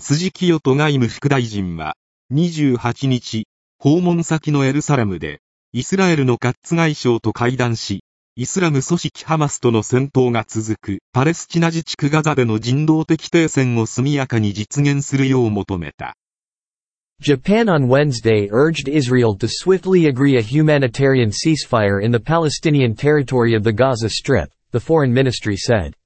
辻清人外務副大臣は、28日、訪問先のエルサレムで、イスラエルのカッツ外相と会談し、イスラム組織ハマスとの戦闘が続くパレスチナ自治区ガザでの人道的停戦を速やかに実現するよう求めた。Japan on Wednesday urged Israel to swiftly agree a humanitarian ceasefire in the Palestinian territory of the Gaza Strip, the foreign ministry said.